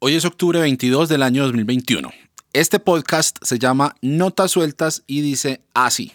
Hoy es octubre 22 del año 2021. Este podcast se llama Notas Sueltas y dice así.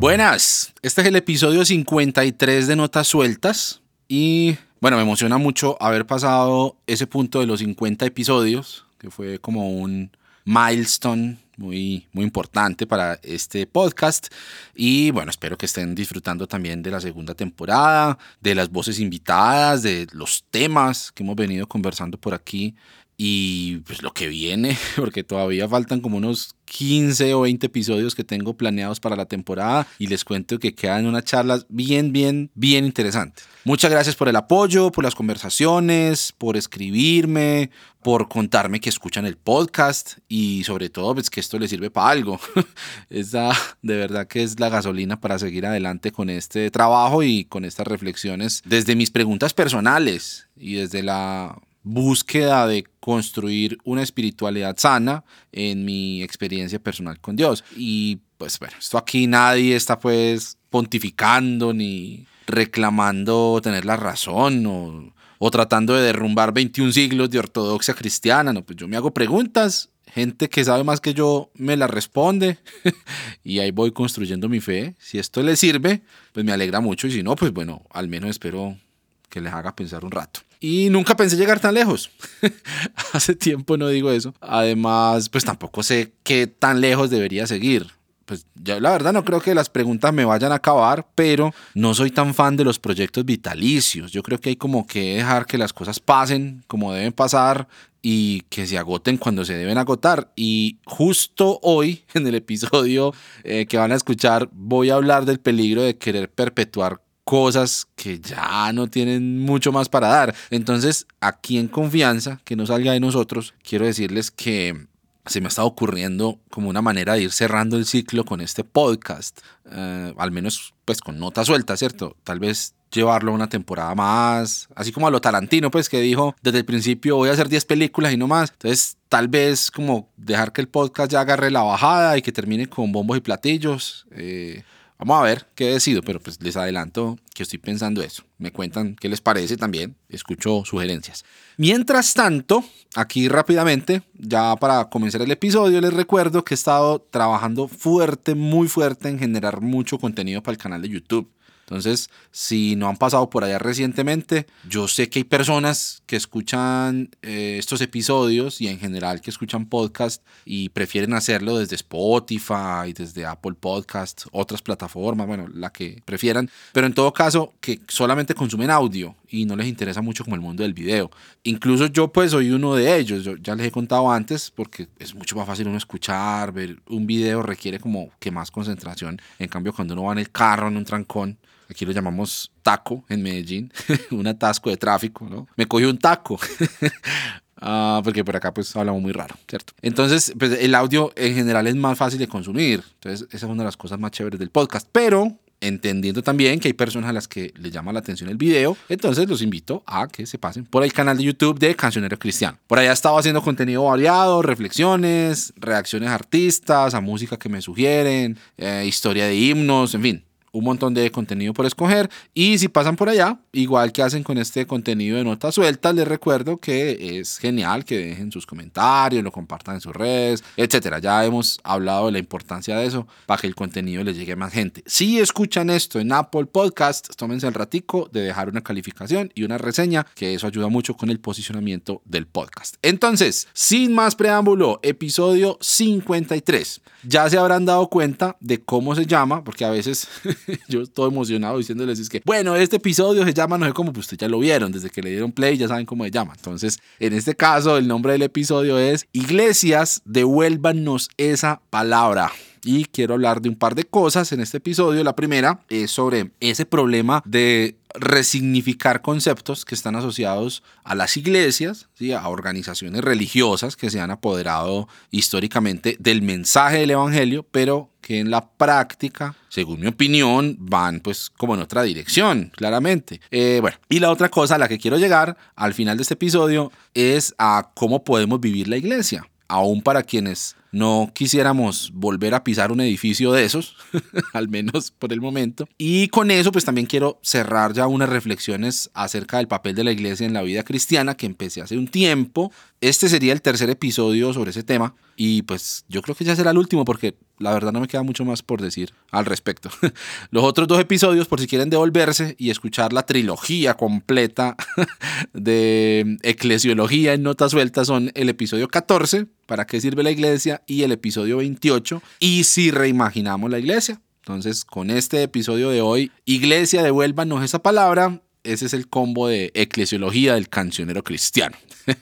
Buenas, este es el episodio 53 de Notas Sueltas y bueno, me emociona mucho haber pasado ese punto de los 50 episodios, que fue como un milestone muy, muy importante para este podcast. Y bueno, espero que estén disfrutando también de la segunda temporada, de las voces invitadas, de los temas que hemos venido conversando por aquí y pues lo que viene, porque todavía faltan como unos 15 o 20 episodios que tengo planeados para la temporada y les cuento que quedan unas charlas bien, bien, bien interesantes. Muchas gracias por el apoyo, por las conversaciones, por escribirme, por contarme que escuchan el podcast y sobre todo pues que esto les sirve para algo. Esa de verdad que es la gasolina para seguir adelante con este trabajo y con estas reflexiones desde mis preguntas personales y desde la búsqueda de construir una espiritualidad sana en mi experiencia personal con Dios. Y pues bueno, esto aquí nadie está pues pontificando ni reclamando tener la razón o, o tratando de derrumbar 21 siglos de ortodoxia cristiana. No, pues yo me hago preguntas gente que sabe más que yo me la responde y ahí voy construyendo mi fe. Si esto les sirve, pues me alegra mucho y si no, pues bueno, al menos espero que les haga pensar un rato. Y nunca pensé llegar tan lejos. Hace tiempo no digo eso. Además, pues tampoco sé qué tan lejos debería seguir. Pues yo la verdad no creo que las preguntas me vayan a acabar, pero no soy tan fan de los proyectos vitalicios. Yo creo que hay como que dejar que las cosas pasen como deben pasar y que se agoten cuando se deben agotar. Y justo hoy, en el episodio eh, que van a escuchar, voy a hablar del peligro de querer perpetuar cosas que ya no tienen mucho más para dar. Entonces, aquí en confianza, que no salga de nosotros, quiero decirles que se me estado ocurriendo como una manera de ir cerrando el ciclo con este podcast, eh, al menos pues con nota suelta, ¿cierto? Tal vez llevarlo una temporada más, así como a lo Tarantino, pues que dijo desde el principio voy a hacer 10 películas y no más. Entonces, tal vez como dejar que el podcast ya agarre la bajada y que termine con bombos y platillos. Eh, Vamos a ver qué decido, pero pues les adelanto que estoy pensando eso. Me cuentan qué les parece también, escucho sugerencias. Mientras tanto, aquí rápidamente, ya para comenzar el episodio, les recuerdo que he estado trabajando fuerte, muy fuerte en generar mucho contenido para el canal de YouTube. Entonces, si no han pasado por allá recientemente, yo sé que hay personas que escuchan eh, estos episodios y en general que escuchan podcast y prefieren hacerlo desde Spotify, desde Apple Podcast, otras plataformas, bueno, la que prefieran, pero en todo caso que solamente consumen audio y no les interesa mucho como el mundo del video. Incluso yo pues soy uno de ellos, yo ya les he contado antes porque es mucho más fácil uno escuchar, ver un video requiere como que más concentración, en cambio cuando uno va en el carro, en un trancón, aquí lo llamamos taco en Medellín, un atasco de tráfico, ¿no? Me cogió un taco. Ah, porque por acá pues hablamos muy raro, ¿cierto? Entonces, pues el audio en general es más fácil de consumir. Entonces, esa es una de las cosas más chéveres del podcast. Pero entendiendo también que hay personas a las que les llama la atención el video, entonces los invito a que se pasen por el canal de YouTube de Cancionero Cristiano. Por allá he estado haciendo contenido variado, reflexiones, reacciones a artistas, a música que me sugieren, eh, historia de himnos, en fin, un montón de contenido por escoger. Y si pasan por allá, igual que hacen con este contenido de notas sueltas, les recuerdo que es genial que dejen sus comentarios, lo compartan en sus redes, etcétera. Ya hemos hablado de la importancia de eso para que el contenido les llegue a más gente. Si escuchan esto en Apple Podcast, tómense el ratico de dejar una calificación y una reseña, que eso ayuda mucho con el posicionamiento del podcast. Entonces, sin más preámbulo, episodio 53. Ya se habrán dado cuenta de cómo se llama, porque a veces yo estoy emocionado diciéndoles es que, bueno, este episodio se llama, no sé cómo, pues ustedes ya lo vieron, desde que le dieron play ya saben cómo se llama. Entonces, en este caso, el nombre del episodio es Iglesias, devuélvanos esa palabra y quiero hablar de un par de cosas en este episodio. La primera es sobre ese problema de resignificar conceptos que están asociados a las iglesias, ¿sí? a organizaciones religiosas que se han apoderado históricamente del mensaje del Evangelio, pero que en la práctica, según mi opinión, van pues como en otra dirección, claramente. Eh, bueno, y la otra cosa a la que quiero llegar al final de este episodio es a cómo podemos vivir la iglesia, aún para quienes no quisiéramos volver a pisar un edificio de esos, al menos por el momento. Y con eso pues también quiero cerrar ya unas reflexiones acerca del papel de la iglesia en la vida cristiana que empecé hace un tiempo. Este sería el tercer episodio sobre ese tema y pues yo creo que ya será el último porque la verdad no me queda mucho más por decir al respecto. Los otros dos episodios, por si quieren devolverse y escuchar la trilogía completa de eclesiología en notas sueltas, son el episodio 14, ¿para qué sirve la iglesia? Y el episodio 28, y si reimaginamos la iglesia. Entonces, con este episodio de hoy, iglesia, devuélvanos esa palabra. Ese es el combo de eclesiología del cancionero cristiano.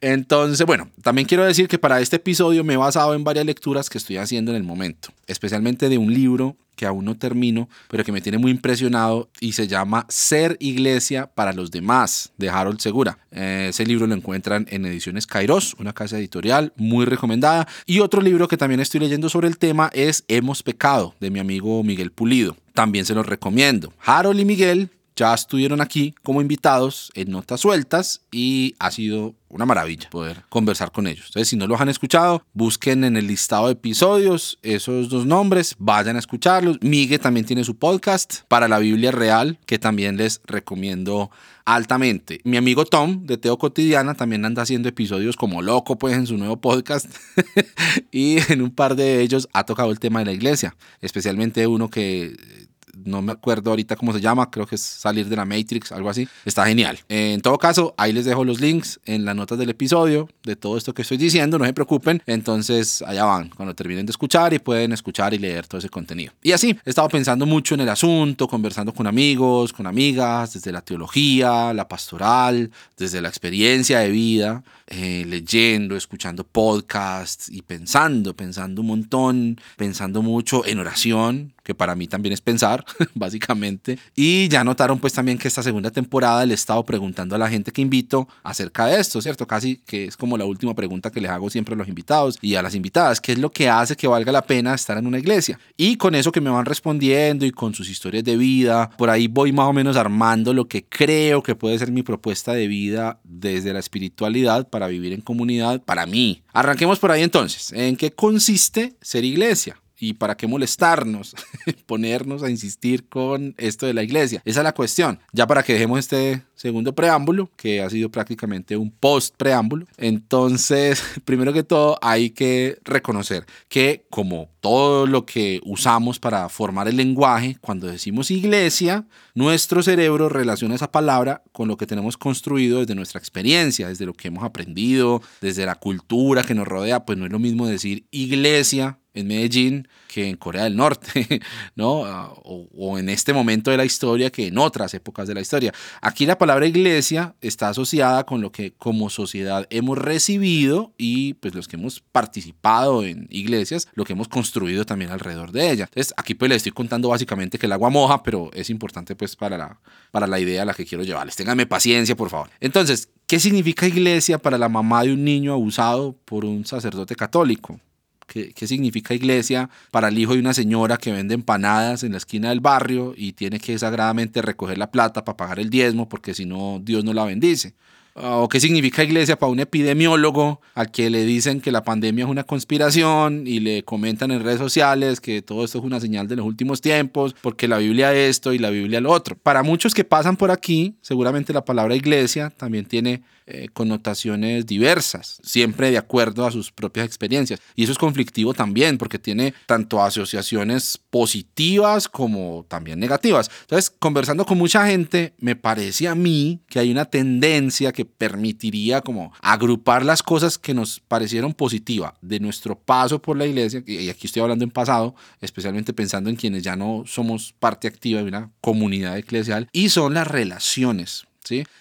Entonces, bueno, también quiero decir que para este episodio me he basado en varias lecturas que estoy haciendo en el momento, especialmente de un libro que aún no termino, pero que me tiene muy impresionado y se llama Ser Iglesia para los demás, de Harold Segura. Eh, ese libro lo encuentran en Ediciones Kairos, una casa editorial muy recomendada. Y otro libro que también estoy leyendo sobre el tema es Hemos Pecado, de mi amigo Miguel Pulido. También se los recomiendo. Harold y Miguel ya estuvieron aquí como invitados en Notas Sueltas y ha sido una maravilla poder conversar con ellos. Entonces, si no los han escuchado, busquen en el listado de episodios esos dos nombres, vayan a escucharlos. Miguel también tiene su podcast para la Biblia Real, que también les recomiendo altamente. Mi amigo Tom de Teo Cotidiana también anda haciendo episodios como loco, pues en su nuevo podcast. y en un par de ellos ha tocado el tema de la iglesia, especialmente uno que no me acuerdo ahorita cómo se llama, creo que es salir de la Matrix, algo así. Está genial. En todo caso, ahí les dejo los links en las notas del episodio de todo esto que estoy diciendo, no se preocupen. Entonces, allá van, cuando terminen de escuchar y pueden escuchar y leer todo ese contenido. Y así, he estado pensando mucho en el asunto, conversando con amigos, con amigas, desde la teología, la pastoral, desde la experiencia de vida, eh, leyendo, escuchando podcasts y pensando, pensando un montón, pensando mucho en oración, que para mí también es pensar, básicamente. Y ya notaron pues también que esta segunda temporada le he estado preguntando a la gente que invito acerca de esto, ¿cierto? Casi que es como la última pregunta que les hago siempre a los invitados y a las invitadas, ¿qué es lo que hace que valga la pena estar en una iglesia? Y con eso que me van respondiendo y con sus historias de vida, por ahí voy más o menos armando lo que creo que puede ser mi propuesta de vida desde la espiritualidad para vivir en comunidad para mí. Arranquemos por ahí entonces. ¿En qué consiste ser iglesia? ¿Y para qué molestarnos? Ponernos a insistir con esto de la iglesia. Esa es la cuestión. Ya para que dejemos este segundo preámbulo, que ha sido prácticamente un post preámbulo. Entonces, primero que todo, hay que reconocer que como todo lo que usamos para formar el lenguaje, cuando decimos iglesia, nuestro cerebro relaciona esa palabra con lo que tenemos construido desde nuestra experiencia, desde lo que hemos aprendido, desde la cultura que nos rodea. Pues no es lo mismo decir iglesia en Medellín que en Corea del Norte, ¿no? Ah, o, en este momento de la historia que en otras épocas de la historia. Aquí la palabra iglesia está asociada con lo que como sociedad hemos recibido y pues los que hemos participado en iglesias, lo que hemos construido también alrededor de ella. Entonces aquí pues les estoy contando básicamente que el agua moja, pero es importante pues para la, para la idea a la que quiero llevarles. Ténganme paciencia, por favor. Entonces, ¿qué significa iglesia para la mamá de un niño abusado por un sacerdote católico? ¿Qué, significa iglesia para el hijo de una señora que vende empanadas en la esquina del barrio y tiene que sagradamente recoger la plata para pagar el diezmo porque si no Dios no la bendice? ¿O qué significa iglesia para un epidemiólogo al que le dicen que la pandemia es una conspiración y le comentan en redes sociales que todo esto es una señal de los últimos tiempos, porque la Biblia esto y la Biblia lo otro? Para muchos que pasan por aquí, seguramente la palabra iglesia también tiene eh, connotaciones diversas, siempre de acuerdo a sus propias experiencias. Y eso es conflictivo también, porque tiene tanto asociaciones positivas como también negativas. Entonces, conversando con mucha gente, me parece a mí que hay una tendencia que permitiría como agrupar las cosas que nos parecieron positivas de nuestro paso por la iglesia, y aquí estoy hablando en pasado, especialmente pensando en quienes ya no somos parte activa de una comunidad eclesial, y son las relaciones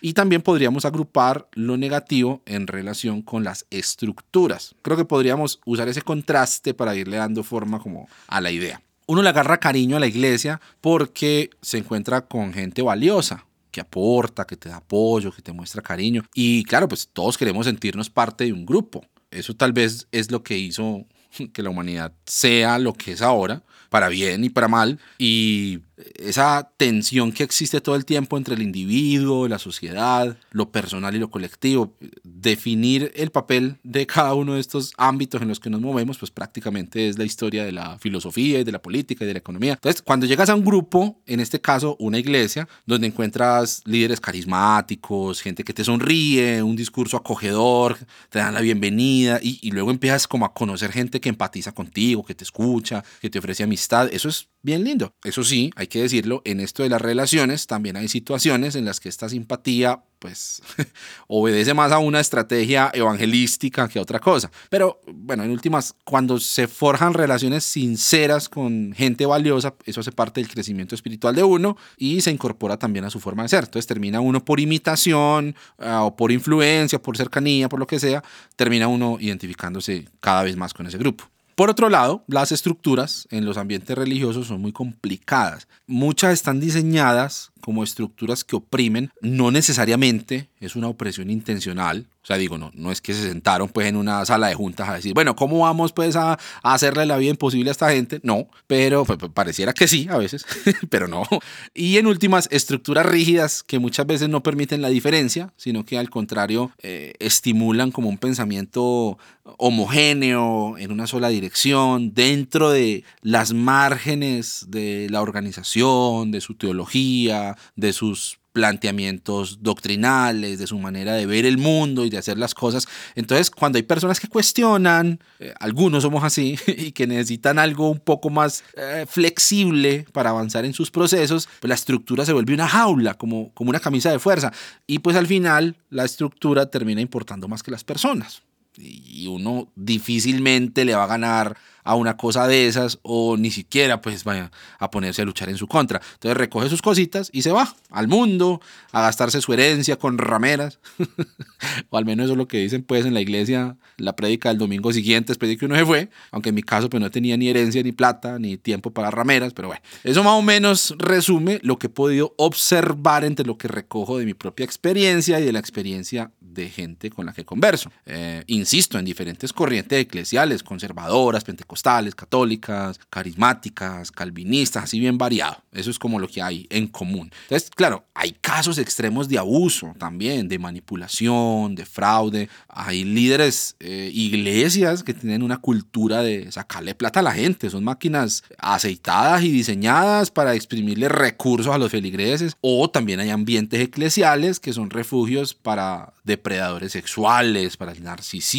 y también podríamos agrupar lo negativo en relación con las estructuras. Creo que podríamos usar ese contraste para irle dando forma como a la idea. Uno le agarra cariño a la iglesia porque se encuentra con gente valiosa, que aporta, que te da apoyo, que te muestra cariño. Y claro, pues todos queremos sentirnos parte de un grupo. Eso tal vez es lo que hizo que la humanidad sea lo que es ahora, para bien y para mal. Y esa tensión que existe todo el tiempo entre el individuo, la sociedad, lo personal y lo colectivo. Definir el papel de cada uno de estos ámbitos en los que nos movemos, pues prácticamente es la historia de la filosofía y de la política y de la economía. Entonces, cuando llegas a un grupo, en este caso una iglesia, donde encuentras líderes carismáticos, gente que te sonríe, un discurso acogedor, te dan la bienvenida y, y luego empiezas como a conocer gente que empatiza contigo, que te escucha, que te ofrece amistad, eso es bien lindo. Eso sí, hay que decirlo, en esto de las relaciones también hay situaciones en las que esta simpatía pues obedece más a una estrategia evangelística que a otra cosa. Pero bueno, en últimas, cuando se forjan relaciones sinceras con gente valiosa, eso hace parte del crecimiento espiritual de uno y se incorpora también a su forma de ser. Entonces termina uno por imitación uh, o por influencia, por cercanía, por lo que sea, termina uno identificándose cada vez más con ese grupo. Por otro lado, las estructuras en los ambientes religiosos son muy complicadas. Muchas están diseñadas como estructuras que oprimen, no necesariamente es una opresión intencional, o sea, digo, no, no es que se sentaron pues en una sala de juntas a decir, bueno, ¿cómo vamos pues a, hacerle la vida imposible a esta gente? No, pero pues, pues, pareciera que sí a veces, pero no. Y en últimas, estructuras rígidas que muchas veces no permiten la diferencia, sino que al contrario eh, estimulan como un pensamiento homogéneo en una sola dirección, dentro de las márgenes de la organización, de su teología, de sus planteamientos doctrinales, de su manera de ver el mundo y de hacer las cosas. Entonces, cuando hay personas que cuestionan, eh, algunos somos así, y que necesitan algo un poco más eh, flexible para avanzar en sus procesos, pues la estructura se vuelve una jaula, como, como una camisa de fuerza. Y pues al final la estructura termina importando más que las personas. Y uno difícilmente le va a ganar a una cosa de esas o ni siquiera pues vaya a ponerse a luchar en su contra. Entonces recoge sus cositas y se va al mundo a gastarse su herencia con rameras. o al menos eso es lo que dicen pues en la iglesia, la prédica del domingo siguiente después de que uno se fue. Aunque en mi caso pues no tenía ni herencia ni plata ni tiempo para rameras. Pero bueno, eso más o menos resume lo que he podido observar entre lo que recojo de mi propia experiencia y de la experiencia de gente con la que converso. Eh, insisto, en diferentes corrientes eclesiales, conservadoras, pentecostales, católicas, carismáticas, calvinistas, así bien variado. Eso es como lo que hay en común. Entonces, claro, hay casos extremos de abuso también, de manipulación, de fraude. Hay líderes, eh, iglesias que tienen una cultura de sacarle plata a la gente. Son máquinas aceitadas y diseñadas para exprimirle recursos a los feligreses. O también hay ambientes eclesiales que son refugios para depredadores sexuales, para el narcisismo,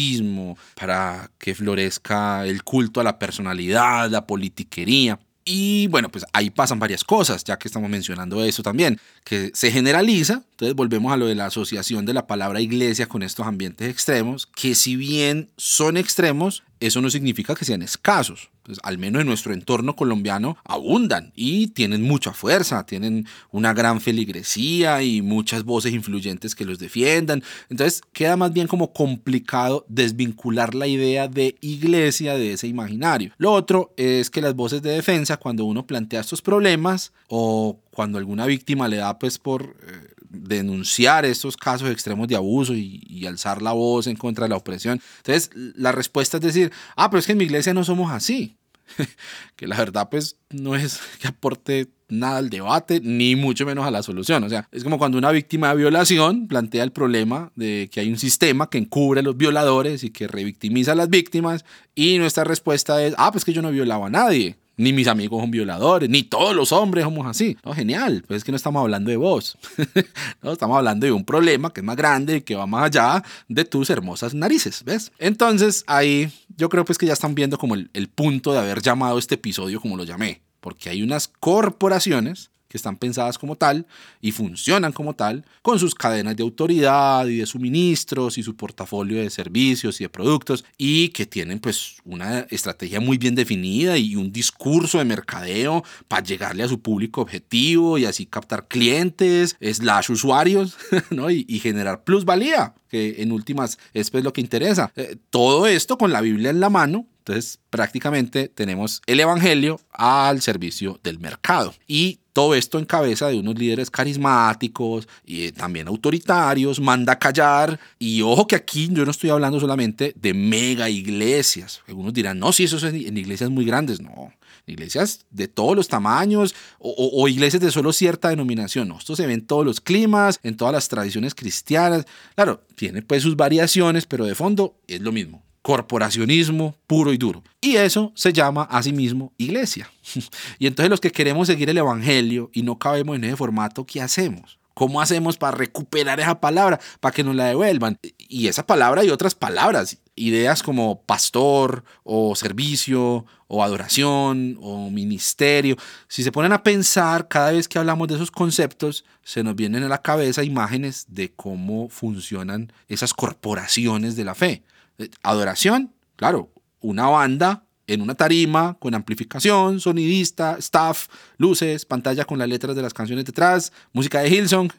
para que florezca el culto a la personalidad, la politiquería. Y bueno, pues ahí pasan varias cosas, ya que estamos mencionando eso también, que se generaliza, entonces volvemos a lo de la asociación de la palabra iglesia con estos ambientes extremos, que si bien son extremos, eso no significa que sean escasos. Pues, al menos en nuestro entorno colombiano abundan y tienen mucha fuerza, tienen una gran feligresía y muchas voces influyentes que los defiendan. Entonces queda más bien como complicado desvincular la idea de iglesia de ese imaginario. Lo otro es que las voces de defensa, cuando uno plantea estos problemas o cuando alguna víctima le da pues por... Eh, denunciar estos casos extremos de abuso y, alzar la voz en contra de la opresión. Entonces, la respuesta es decir, ah, pero es que en mi iglesia no somos así. que la verdad, pues, no es que aporte nada al debate, ni mucho menos a la solución. O sea, es como cuando una víctima de violación plantea el problema de que hay un sistema que encubre a los violadores y que revictimiza a las víctimas, y nuestra respuesta es, ah, pues que yo no violaba a nadie ni mis amigos son violadores, ni todos los hombres somos así. No, genial, pues es que no estamos hablando de vos. no, estamos hablando de un problema que es más grande y que va más allá de tus hermosas narices, ¿ves? Entonces ahí yo creo pues que ya están viendo como el, el punto de haber llamado este episodio como lo llamé, porque hay unas corporaciones que están pensadas como tal y funcionan como tal, con sus cadenas de autoridad y de suministros y su portafolio de servicios y de productos, y que tienen pues una estrategia muy bien definida y un discurso de mercadeo para llegarle a su público objetivo y así captar clientes, slash usuarios, ¿no? y, y generar plusvalía que en últimas es pues lo que interesa. Eh, todo esto con la Biblia en la mano, entonces prácticamente tenemos el Evangelio al servicio del mercado. Y todo esto en cabeza de unos líderes carismáticos y eh, también autoritarios, manda callar. Y ojo que aquí yo no estoy hablando solamente de mega iglesias. Algunos dirán, no, si eso es en iglesias muy grandes. No, iglesias de todos los tamaños o, iglesias de solo cierta denominación. No, esto se ve en todos los climas, en todas las tradiciones cristianas. Claro, tiene pues sus variaciones, pero de fondo es lo mismo. Corporacionismo puro y duro. Y eso se llama a sí mismo iglesia. y entonces los que queremos seguir el Evangelio y no cabemos en ese formato, ¿qué hacemos? ¿Cómo hacemos para recuperar esa palabra, para que nos la devuelvan? Y esa palabra y otras palabras, ideas como pastor o servicio o adoración o ministerio. Si se ponen a pensar cada vez que hablamos de esos conceptos, se nos vienen a la cabeza imágenes de cómo funcionan esas corporaciones de la fe. Eh, adoración, claro, una banda en una tarima con amplificación, sonidista, staff, luces, pantalla con las letras de las canciones detrás, música de Hillsong,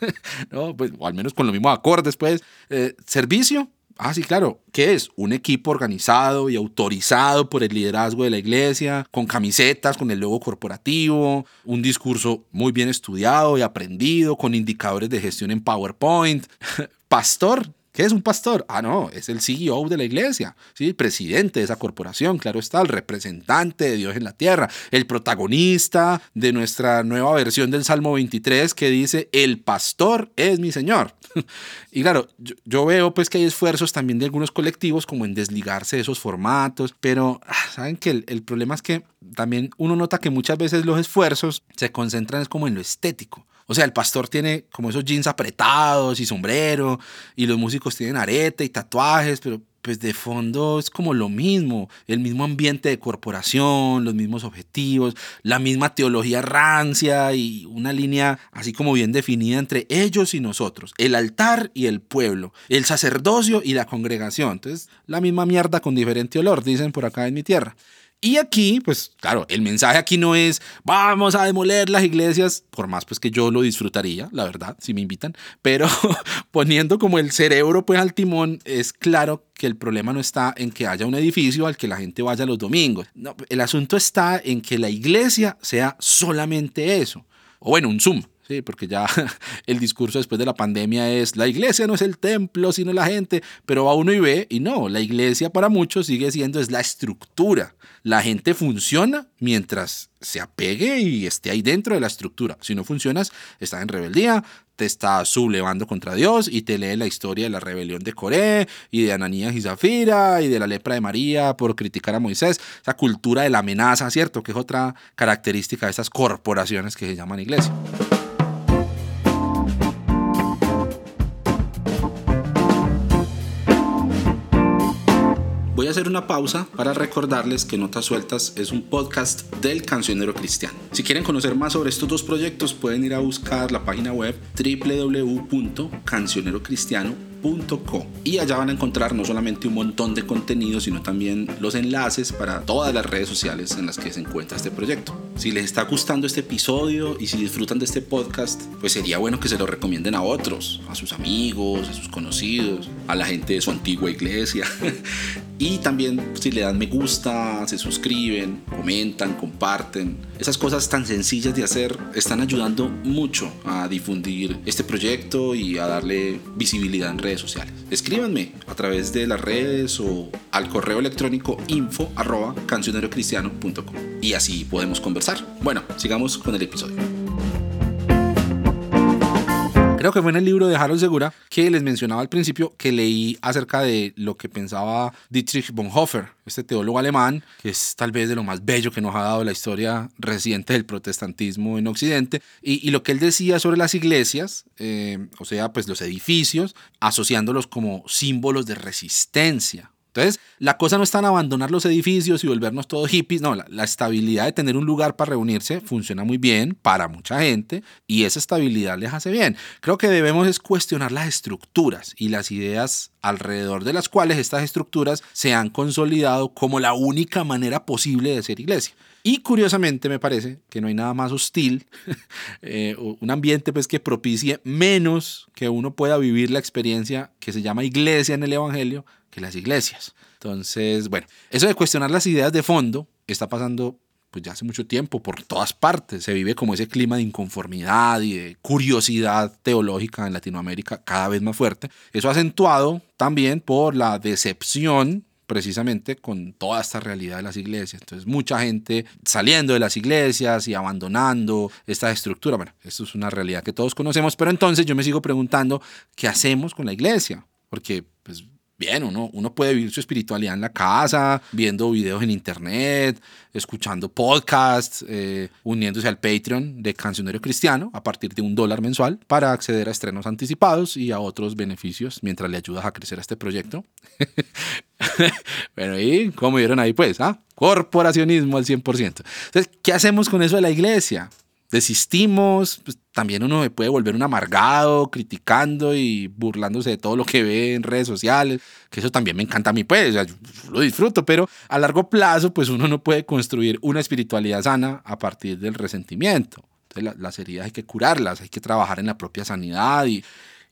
¿no? pues, o al menos con los mismos acordes, pues. Eh, servicio, Ah, sí, claro. ¿Qué es? Un equipo organizado y autorizado por el liderazgo de la iglesia, con camisetas, con el logo corporativo, un discurso muy bien estudiado y aprendido, con indicadores de gestión en PowerPoint. Pastor, ¿Qué es un pastor? Ah, no, es el CEO de la iglesia, ¿sí? el presidente de esa corporación, claro está, el representante de Dios en la tierra, el protagonista de nuestra nueva versión del Salmo 23 que dice, el pastor es mi Señor. y claro, yo, veo pues que hay esfuerzos también de algunos colectivos como en desligarse de esos formatos, pero ah, saben que el, el problema es que también uno nota que muchas veces los esfuerzos se concentran es como en lo estético. O sea, el pastor tiene como esos jeans apretados y sombrero, y los músicos tienen arete y tatuajes, pero pues de fondo es como lo mismo, el mismo ambiente de corporación, los mismos objetivos, la misma teología rancia y una línea así como bien definida entre ellos y nosotros, el altar y el pueblo, el sacerdocio y la congregación. Entonces, la misma mierda con diferente olor, dicen por acá en mi tierra. Y aquí, pues claro, el mensaje aquí no es vamos a demoler las iglesias, por más pues que yo lo disfrutaría, la verdad, si me invitan, pero poniendo como el cerebro pues al timón, es claro que el problema no está en que haya un edificio al que la gente vaya los domingos. No, el asunto está en que la iglesia sea solamente eso. O bueno, un Zoom, Sí, porque ya el discurso después de la pandemia es la iglesia no es el templo, sino la gente, pero va uno y ve y no, la iglesia para muchos sigue siendo es la estructura. La gente funciona mientras se apegue y esté ahí dentro de la estructura. Si no funcionas, estás en rebeldía, te estás sublevando contra Dios y te lee la historia de la rebelión de Coré y de Ananías y Zafira y de la lepra de María por criticar a Moisés. Esa cultura de la amenaza, ¿cierto? Que es otra característica de esas corporaciones que se llaman iglesia. Hacer una pausa para recordarles que Notas Sueltas es un podcast del cancionero cristiano. Si quieren conocer más sobre estos dos proyectos pueden ir a buscar la página web www.cancionerocristiano.com y allá van a encontrar no solamente un montón de contenido, sino también los enlaces para todas las redes sociales en las que se encuentra este proyecto. Si les está gustando este episodio y si disfrutan de este podcast, pues sería bueno que se lo recomienden a otros, a sus amigos, a sus conocidos, a la gente de su antigua iglesia. y también si le dan me gusta, se suscriben, comentan, comparten. Esas cosas tan sencillas de hacer están ayudando mucho a difundir este proyecto y a darle visibilidad en sociales. Escríbanme a través de las redes o al correo electrónico info arroba cancionerocristiano.com y así podemos conversar. Bueno, sigamos con el episodio. Creo que fue en el libro de Harold Segura que les mencionaba al principio que leí acerca de lo que pensaba Dietrich Bonhoeffer, este teólogo alemán, que es tal vez de lo más bello que nos ha dado la historia reciente del protestantismo en Occidente, y, lo que él decía sobre las iglesias, eh, o sea, pues los edificios, asociándolos como símbolos de resistencia entonces, la cosa no está en abandonar los edificios y volvernos todos hippies, no, la, estabilidad de tener un lugar para reunirse funciona muy bien para mucha gente y esa estabilidad les hace bien. Creo que debemos es cuestionar las estructuras y las ideas alrededor de las cuales estas estructuras se han consolidado como la única manera posible de ser iglesia. Y curiosamente me parece que no hay nada más hostil, eh, un ambiente pues que propicie menos que uno pueda vivir la experiencia que se llama iglesia en el Evangelio que las iglesias. Entonces, bueno, eso de cuestionar las ideas de fondo está pasando pues ya hace mucho tiempo por todas partes. Se vive como ese clima de inconformidad y de curiosidad teológica en Latinoamérica cada vez más fuerte. Eso acentuado también por la decepción precisamente con toda esta realidad de las iglesias. Entonces, mucha gente saliendo de las iglesias y abandonando esta estructura. Bueno, esto es una realidad que todos conocemos, pero entonces yo me sigo preguntando, ¿qué hacemos con la iglesia? Porque, pues, bien, uno, uno puede vivir su espiritualidad en la casa, viendo videos en internet, escuchando podcasts, eh, uniéndose al Patreon de Cancionero Cristiano a partir de un dólar mensual para acceder a estrenos anticipados y a otros beneficios mientras le ayudas a crecer a este proyecto. bueno, ¿y cómo vieron ahí pues? ¿ah? Corporacionismo al 100%. Entonces, ¿qué hacemos con eso de la iglesia? Desistimos, pues también uno se puede volver un amargado, criticando y burlándose de todo lo que ve en redes sociales, que eso también me encanta a mí, pues, lo disfruto, pero a largo plazo, pues uno no puede construir una espiritualidad sana a partir del resentimiento. Entonces, las heridas hay que curarlas, hay que trabajar en la propia sanidad y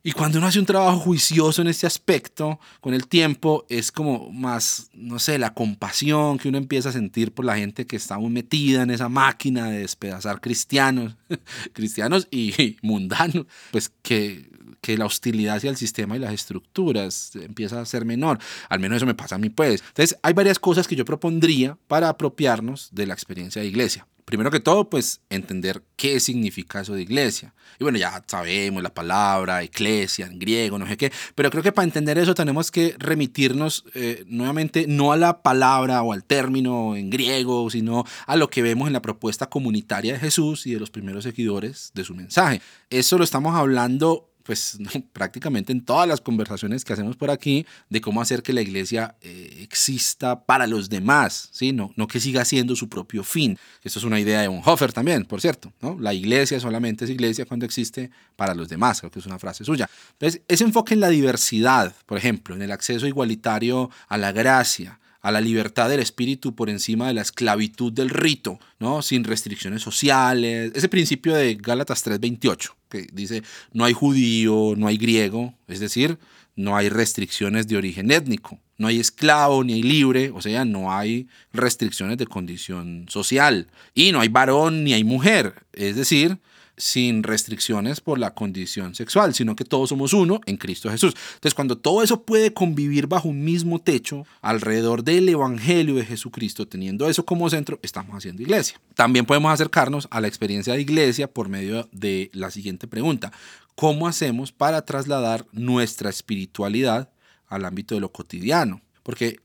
y cuando uno hace un trabajo juicioso en este aspecto, con el tiempo, es como más, no sé, la compasión que uno empieza a sentir por la gente que está aún metida en esa máquina de despedazar cristianos, cristianos y mundanos, pues que, que la hostilidad hacia el sistema y las estructuras empieza a ser menor. Al menos eso me pasa a mí, pues. Entonces, hay varias cosas que yo propondría para apropiarnos de la experiencia de iglesia primero que todo, pues entender qué significa eso de iglesia. Y bueno, ya sabemos la palabra, iglesia en griego, no sé qué, pero creo que para entender eso tenemos que remitirnos eh, nuevamente no a la palabra o al término en griego, sino a lo que vemos en la propuesta comunitaria de Jesús y de los primeros seguidores de su mensaje. Eso lo estamos hablando pues prácticamente en todas las conversaciones que hacemos por aquí de cómo hacer que la iglesia eh, exista para los demás, ¿sí? no, que siga siendo su propio fin. Esto es una idea de Bonhoeffer también, por cierto. ¿no? La iglesia solamente es iglesia cuando existe para los demás, creo que es una frase suya. Entonces, ese enfoque en la diversidad, por ejemplo, en el acceso igualitario a la gracia, a la libertad del espíritu por encima de la esclavitud del rito, ¿no? sin restricciones sociales. Ese principio de Gálatas 3:28, que dice, no hay judío, no hay griego, es decir, no hay restricciones de origen étnico, no hay esclavo ni hay libre, o sea, no hay restricciones de condición social, y no hay varón ni hay mujer, es decir, sin restricciones por la condición sexual, sino que todos somos uno en Cristo Jesús. Entonces, cuando todo eso puede convivir bajo un mismo techo, alrededor del Evangelio de Jesucristo, teniendo eso como centro, estamos haciendo iglesia. También podemos acercarnos a la experiencia de iglesia por medio de la siguiente pregunta. ¿Cómo hacemos para trasladar nuestra espiritualidad al ámbito de lo cotidiano? Porque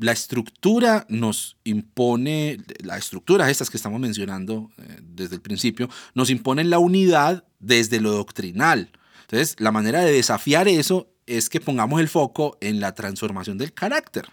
la estructura nos impone, las estructuras estas que estamos mencionando eh, desde el principio, nos imponen la unidad desde lo doctrinal. Entonces, la manera de desafiar eso es que pongamos el foco en la transformación del carácter.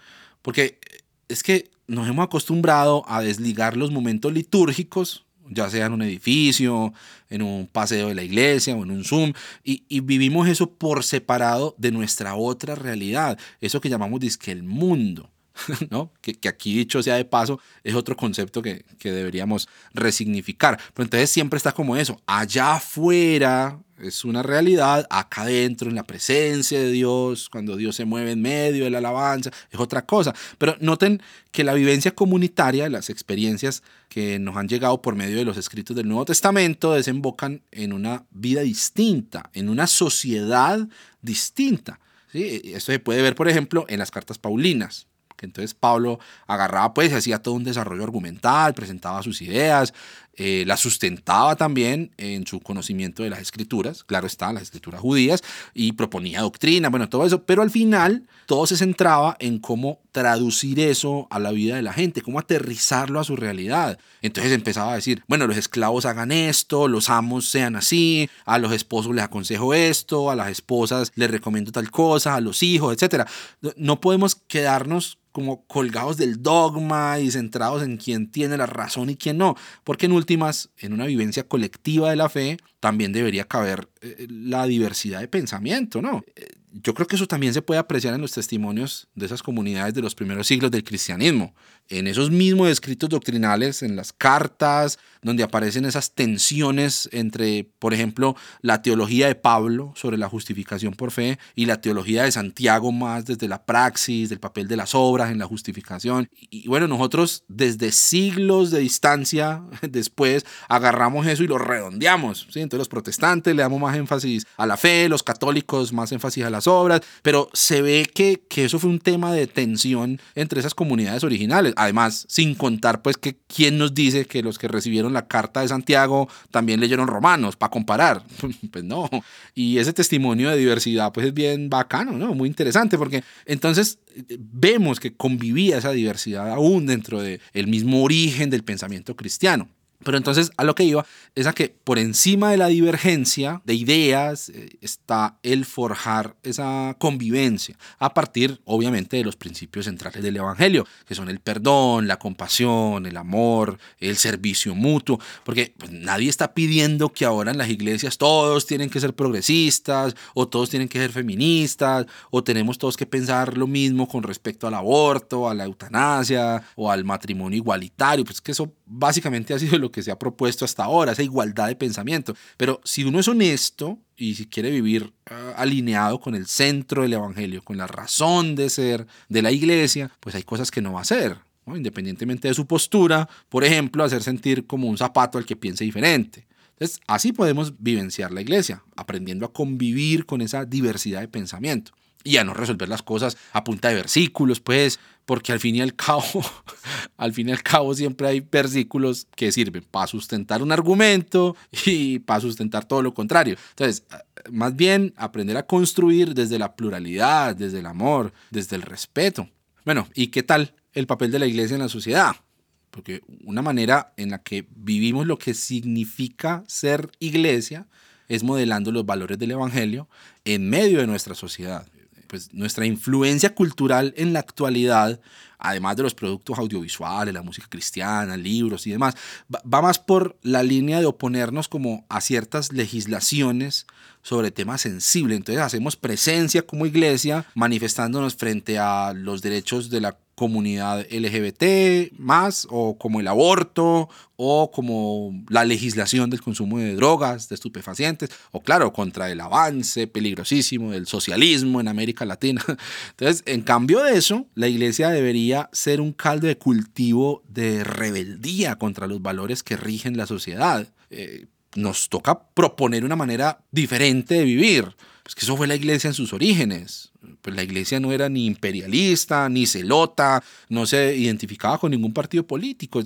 Porque es que nos hemos acostumbrado a desligar los momentos litúrgicos, ya sea en un edificio, en un paseo de la iglesia o en un Zoom, y, y vivimos eso por separado de nuestra otra realidad, eso que llamamos disque el mundo. ¿no? Que, aquí dicho sea de paso, es otro concepto que, que, deberíamos resignificar. Pero entonces siempre está como eso, allá afuera es una realidad, acá adentro, en la presencia de Dios, cuando Dios se mueve en medio de la alabanza, es otra cosa. Pero noten que la vivencia comunitaria, las experiencias que nos han llegado por medio de los escritos del Nuevo Testamento, desembocan en una vida distinta, en una sociedad distinta. ¿sí? Esto se puede ver, por ejemplo, en las cartas paulinas que entonces Pablo agarraba pues y hacía todo un desarrollo argumental, presentaba sus ideas, eh, las sustentaba también en su conocimiento de las escrituras, claro está, las escrituras judías, y proponía doctrina, bueno, todo eso, pero al final todo se centraba en cómo traducir eso a la vida de la gente, cómo aterrizarlo a su realidad. Entonces empezaba a decir, bueno, los esclavos hagan esto, los amos sean así, a los esposos les aconsejo esto, a las esposas les recomiendo tal cosa, a los hijos, etc. No podemos quedarnos como colgados del dogma y centrados en quién tiene la razón y quién no, porque en en una vivencia colectiva de la fe, también debería caber eh, la diversidad de pensamiento, ¿no? Eh, yo creo que eso también se puede apreciar en los testimonios de esas comunidades de los primeros siglos del cristianismo. En esos mismos escritos doctrinales, en las cartas, donde aparecen esas tensiones entre, por ejemplo, la teología de Pablo sobre la justificación por fe y la teología de Santiago más desde la praxis, del papel de las obras en la justificación. Y bueno, nosotros desde siglos de distancia después agarramos eso y lo redondeamos. ¿sí? Entonces los protestantes le damos más énfasis a la fe, los católicos más énfasis a las obras, pero se ve que, que eso fue un tema de tensión entre esas comunidades originales. Además, sin contar pues que quién nos dice que los que recibieron la carta de Santiago también leyeron Romanos para comparar. pues no. Y ese testimonio de diversidad pues es bien bacano, ¿no? Muy interesante porque entonces vemos que convivía esa diversidad aún dentro del el mismo origen del pensamiento cristiano. Pero entonces a lo que iba es a que por encima de la divergencia de ideas eh, está el forjar esa convivencia a partir obviamente de los principios centrales del Evangelio, que son el perdón, la compasión, el amor, el servicio mutuo, porque pues, nadie está pidiendo que ahora en las iglesias todos tienen que ser progresistas o todos tienen que ser feministas o tenemos todos que pensar lo mismo con respecto al aborto, a la eutanasia o al matrimonio igualitario, pues que eso básicamente ha sido lo que se ha propuesto hasta ahora, esa igualdad de pensamiento. Pero si uno es honesto y si quiere vivir ah, alineado con el centro del Evangelio, con la razón de ser de la iglesia, pues hay cosas que no va a hacer. independientemente de su postura, por ejemplo, hacer sentir como un zapato al que piense diferente. Entonces, así podemos vivenciar la iglesia, aprendiendo a convivir con esa diversidad de pensamiento y a no resolver las cosas a punta de versículos, pues, porque al fin y al cabo, al fin y al cabo siempre hay versículos que sirven para sustentar un argumento y para sustentar todo lo contrario. Entonces, más bien aprender a construir desde la pluralidad, desde el amor, desde el respeto. Bueno, ¿y qué tal el papel de la iglesia en la sociedad? Porque una manera en la que vivimos lo que significa ser iglesia es modelando los valores del Evangelio en medio de nuestra sociedad pues nuestra influencia cultural en la actualidad, además de los productos audiovisuales, la música cristiana, libros y demás, va, más por la línea de oponernos como a ciertas legislaciones sobre temas sensibles. Entonces hacemos presencia como iglesia manifestándonos frente a los derechos de la comunidad LGBT más o como el aborto o como la legislación del consumo de drogas, de estupefacientes o claro, contra el avance peligrosísimo del socialismo en América Latina. Entonces, en cambio de eso, la iglesia debería ser un caldo de cultivo de rebeldía contra los valores que rigen la sociedad. Eh, nos toca proponer una manera diferente de vivir. Es que eso fue la iglesia en sus orígenes pues la iglesia no era ni imperialista, ni celota, no se identificaba con ningún partido político.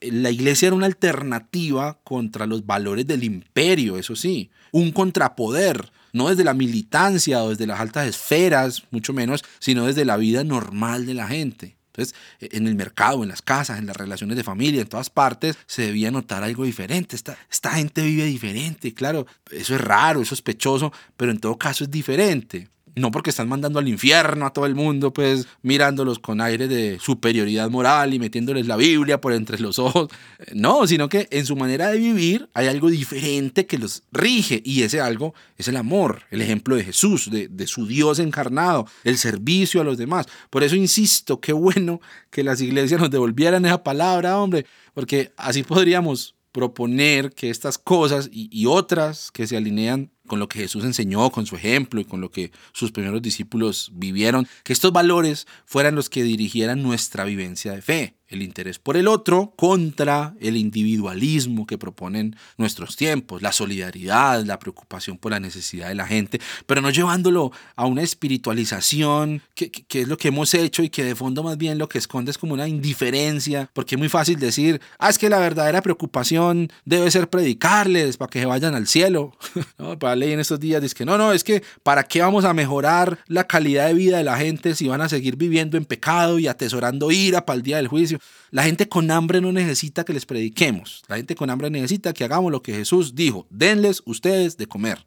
La iglesia era una alternativa contra los valores del imperio, eso sí, un contrapoder, no desde la militancia o desde las altas esferas, mucho menos, sino desde la vida normal de la gente. Entonces, en el mercado, en las casas, en las relaciones de familia, en todas partes, se debía notar algo diferente. Esta, esta gente vive diferente, claro, eso es raro, es sospechoso, pero en todo caso es diferente. No porque están mandando al infierno a todo el mundo, pues mirándolos con aire de superioridad moral y metiéndoles la Biblia por entre los ojos. No, sino que en su manera de vivir hay algo diferente que los rige y ese algo es el amor, el ejemplo de Jesús, de, de su Dios encarnado, el servicio a los demás. Por eso insisto, qué bueno que las iglesias nos devolvieran esa palabra, hombre, porque así podríamos proponer que estas cosas y, y otras que se alinean con lo que Jesús enseñó, con su ejemplo y con lo que sus primeros discípulos vivieron, que estos valores fueran los que dirigieran nuestra vivencia de fe el interés por el otro contra el individualismo que proponen nuestros tiempos, la solidaridad, la preocupación por la necesidad de la gente, pero no llevándolo a una espiritualización, que, es lo que hemos hecho y que de fondo más bien lo que esconde es como una indiferencia, porque es muy fácil decir, ah, es que la verdadera preocupación debe ser predicarles para que se vayan al cielo. ¿No? Para leer en estos días dice que no, no, es que ¿para qué vamos a mejorar la calidad de vida de la gente si van a seguir viviendo en pecado y atesorando ira para el día del juicio? La gente con hambre no necesita que les prediquemos. La gente con hambre necesita que hagamos lo que Jesús dijo. Denles ustedes de comer.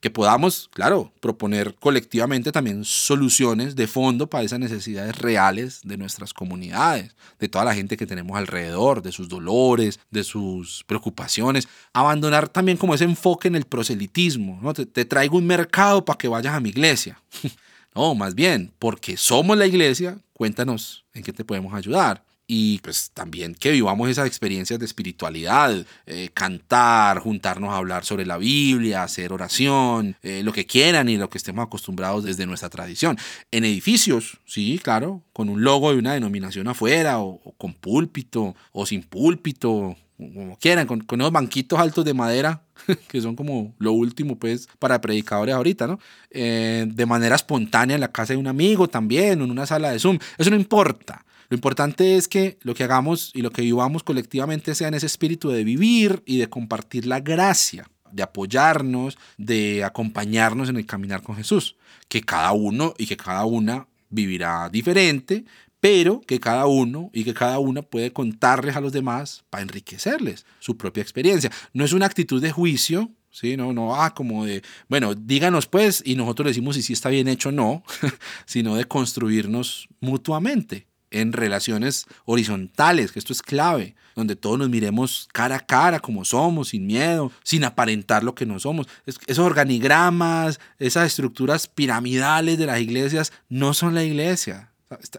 Que podamos, claro, proponer colectivamente también soluciones de fondo para esas necesidades reales de nuestras comunidades, de toda la gente que tenemos alrededor, de sus dolores, de sus preocupaciones. Abandonar también como ese enfoque en el proselitismo. ¿no? te traigo un mercado para que vayas a mi iglesia. No, más bien, porque somos la iglesia, cuéntanos en qué te podemos ayudar y pues también que vivamos esas experiencias de espiritualidad, eh, cantar, juntarnos a hablar sobre la Biblia, hacer oración, eh, lo que quieran y lo que estemos acostumbrados desde nuestra tradición. En edificios, sí, claro, con un logo de una denominación afuera o, con púlpito o sin púlpito, como quieran, con, con unos banquitos altos de madera que son como lo último pues para predicadores ahorita, ¿no? Eh, de manera espontánea en la casa de un amigo también, en una sala de Zoom, eso no importa. Lo importante es que lo que hagamos y lo que vivamos colectivamente sea en ese espíritu de vivir y de compartir la gracia, de apoyarnos, de acompañarnos en el caminar con Jesús. Que cada uno y que cada una vivirá diferente, pero que cada uno y que cada una puede contarles a los demás para enriquecerles su propia experiencia. No es una actitud de juicio, ¿sí? No, no, ah, como de, bueno, díganos pues y nosotros decimos si sí está bien hecho o no, sino de construirnos mutuamente en relaciones horizontales, que esto es clave, donde todos nos miremos cara a cara como somos, sin miedo, sin aparentar lo que no somos. esos organigramas, esas estructuras piramidales de las iglesias no son la iglesia.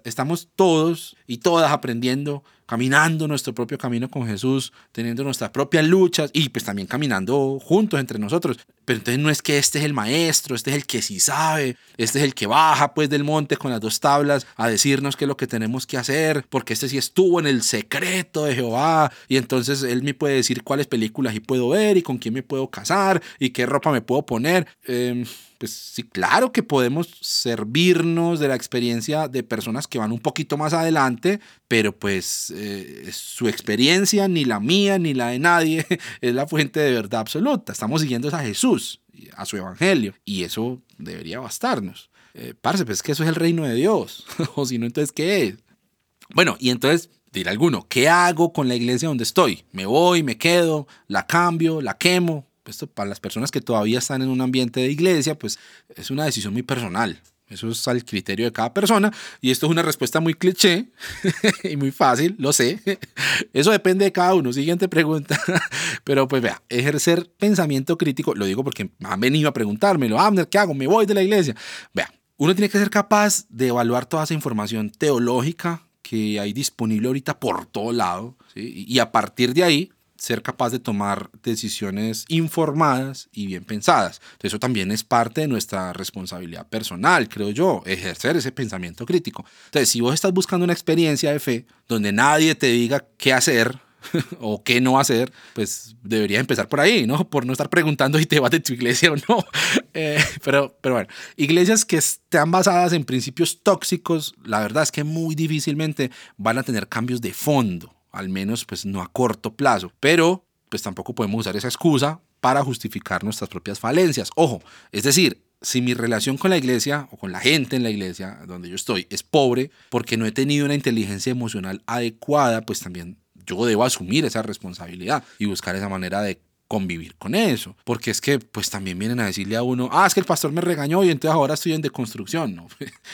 Estamos todos y todas aprendiendo, caminando nuestro propio camino con Jesús, teniendo nuestras propias luchas y pues también caminando juntos entre nosotros. Pero entonces no es que este es el maestro, este es el que sí sabe, este es el que baja pues del monte con las dos tablas a decirnos qué es lo que tenemos que hacer, porque este sí estuvo en el secreto de Jehová y entonces él me puede decir cuáles películas y puedo ver y con quién me puedo casar y qué ropa me puedo poner. Eh, pues sí, claro que podemos servirnos de la experiencia de personas que van un poquito más adelante, pero pues eh, su experiencia, ni la mía, ni la de nadie, es la fuente de verdad absoluta. Estamos siguiendo a Jesús, a su evangelio, y eso debería bastarnos. Eh, parce, pues que eso es el reino de Dios, o si no, entonces, ¿qué es? Bueno, y entonces dirá alguno, ¿qué hago con la iglesia donde estoy? ¿Me voy, me quedo, la cambio, la quemo? Esto para las personas que todavía están en un ambiente de iglesia, pues es una decisión muy personal. Eso es al criterio de cada persona. Y esto es una respuesta muy cliché y muy fácil, lo sé. Eso depende de cada uno. Siguiente pregunta. Pero pues vea, ejercer pensamiento crítico, lo digo porque han venido a preguntármelo. Ah, ¿qué hago? Me voy de la iglesia. Vea, uno tiene que ser capaz de evaluar toda esa información teológica que hay disponible ahorita por todo lado. Y a partir de ahí, ser capaz de tomar decisiones informadas y bien pensadas. Eso también es parte de nuestra responsabilidad personal, creo yo, ejercer ese pensamiento crítico. Entonces, si vos estás buscando una experiencia de fe donde nadie te diga qué hacer, o qué no hacer, pues deberías empezar por ahí, ¿no? Por no estar preguntando si te vas de tu iglesia o no. Eh, pero, pero bueno, iglesias que están basadas en principios tóxicos, la verdad es que muy difícilmente van a tener cambios de fondo al menos pues no a corto plazo, pero pues tampoco podemos usar esa excusa para justificar nuestras propias falencias. Ojo, es decir, si mi relación con la iglesia o con la gente en la iglesia donde yo estoy es pobre porque no he tenido una inteligencia emocional adecuada, pues también yo debo asumir esa responsabilidad y buscar esa manera de convivir con eso. Porque es que pues también vienen a decirle a uno, ah, es que el pastor me regañó y entonces ahora estoy en deconstrucción. ¿no?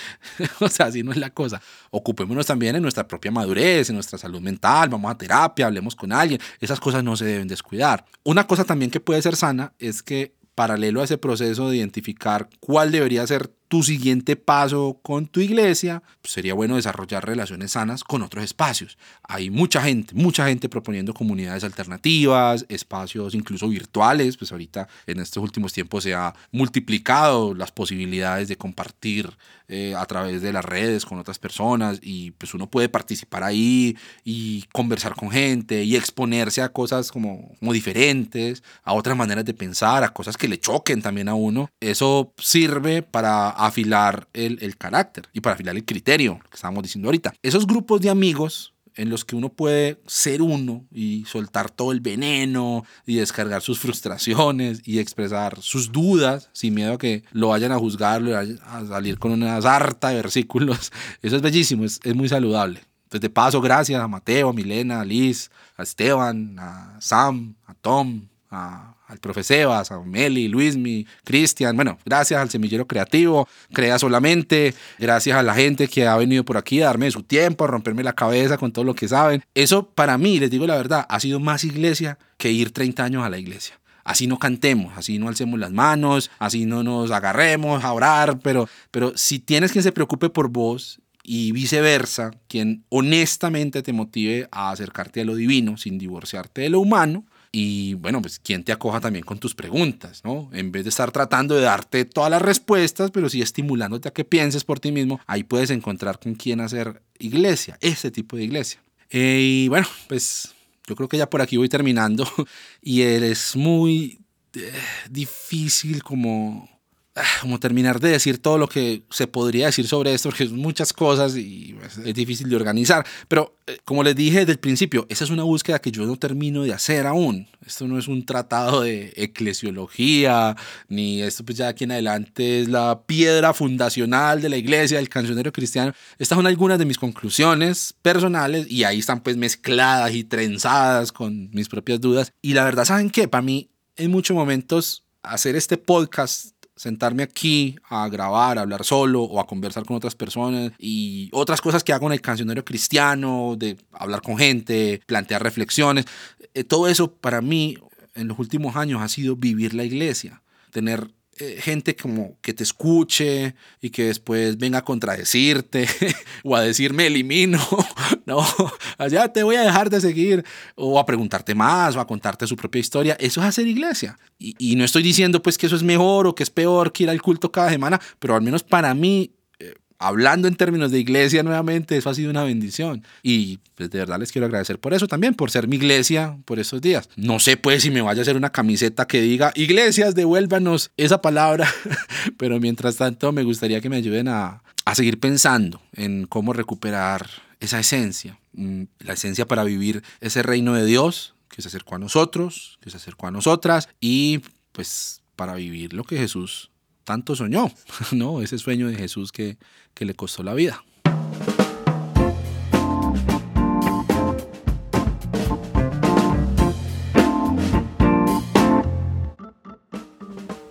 o sea, así no es la cosa. Ocupémonos también en nuestra propia madurez, en nuestra salud mental, vamos a terapia, hablemos con alguien. Esas cosas no se deben descuidar. Una cosa también que puede ser sana es que paralelo a ese proceso de identificar cuál debería ser tu siguiente paso con tu iglesia, pues sería bueno desarrollar relaciones sanas con otros espacios. Hay mucha gente, mucha gente proponiendo comunidades alternativas, espacios incluso virtuales, pues ahorita en estos últimos tiempos se ha multiplicado las posibilidades de compartir eh, a través de las redes con otras personas y pues uno puede participar ahí y conversar con gente y exponerse a cosas como, como diferentes, a otras maneras de pensar, a cosas que le choquen también a uno. Eso sirve para afilar el, el carácter y para afilar el criterio, que estábamos diciendo ahorita. Esos grupos de amigos en los que uno puede ser uno y soltar todo el veneno y descargar sus frustraciones y expresar sus dudas sin miedo a que lo vayan a juzgar, a salir con una sarta de versículos. Eso es bellísimo, es, es muy saludable. Entonces, de paso, gracias a Mateo, a Milena, a Liz, a Esteban, a Sam, a Tom, a al profe Sebas, a Meli, Luismi, Cristian, bueno, gracias al semillero creativo, crea solamente, gracias a la gente que ha venido por aquí a darme su tiempo, a romperme la cabeza con todo lo que saben. Eso para mí, les digo la verdad, ha sido más iglesia que ir 30 años a la iglesia. así no cantemos, así no alcemos las manos, así no nos agarremos a orar, pero, pero si tienes quien se preocupe por vos y viceversa, quien honestamente te motive a acercarte a lo divino sin divorciarte de lo humano, y bueno, pues quien te acoja también con tus preguntas, ¿no? En vez de estar tratando de darte todas las respuestas, pero sí estimulándote a que pienses por ti mismo, ahí puedes encontrar con quién hacer iglesia, ese tipo de iglesia. Eh, y bueno, pues yo creo que ya por aquí voy terminando y es muy eh, difícil como como terminar de decir todo lo que se podría decir sobre esto, porque son muchas cosas y pues, es difícil de organizar. Pero eh, como les dije desde el principio, esa es una búsqueda que yo no termino de hacer aún. Esto no es un tratado de eclesiología, ni esto pues ya aquí en adelante es la piedra fundacional de la iglesia, del cancionero cristiano. Estas son algunas de mis conclusiones personales y ahí están pues mezcladas y trenzadas con mis propias dudas. Y la verdad, ¿saben qué? Para mí, en muchos momentos, hacer este podcast sentarme aquí a grabar, a hablar solo o a conversar con otras personas y otras cosas que hago en el cancionero cristiano, de hablar con gente, plantear reflexiones. Eh, todo eso para mí en los últimos años ha sido vivir la iglesia, tener eh, gente como que te escuche y que después venga a contradecirte o a decirme elimino, no, allá te voy a dejar de seguir o a preguntarte más o a contarte su propia historia. Eso es hacer iglesia. Y, y no estoy diciendo pues que eso es mejor o que es peor que ir al culto cada semana, pero al menos para mí hablando en términos de iglesia nuevamente, eso ha sido una bendición. Y pues, de verdad les quiero agradecer por eso también, por ser mi iglesia por estos días. No sé pues si me vaya a hacer una camiseta que diga, iglesias, devuélvanos esa palabra, pero mientras tanto me gustaría que me ayuden a, a seguir pensando en cómo recuperar esa esencia, mm, la esencia para vivir ese reino de Dios que se acercó a nosotros, que se acercó a nosotras y pues para vivir lo que Jesús tanto soñó, ¿no? Ese sueño de Jesús que, que le costó la vida.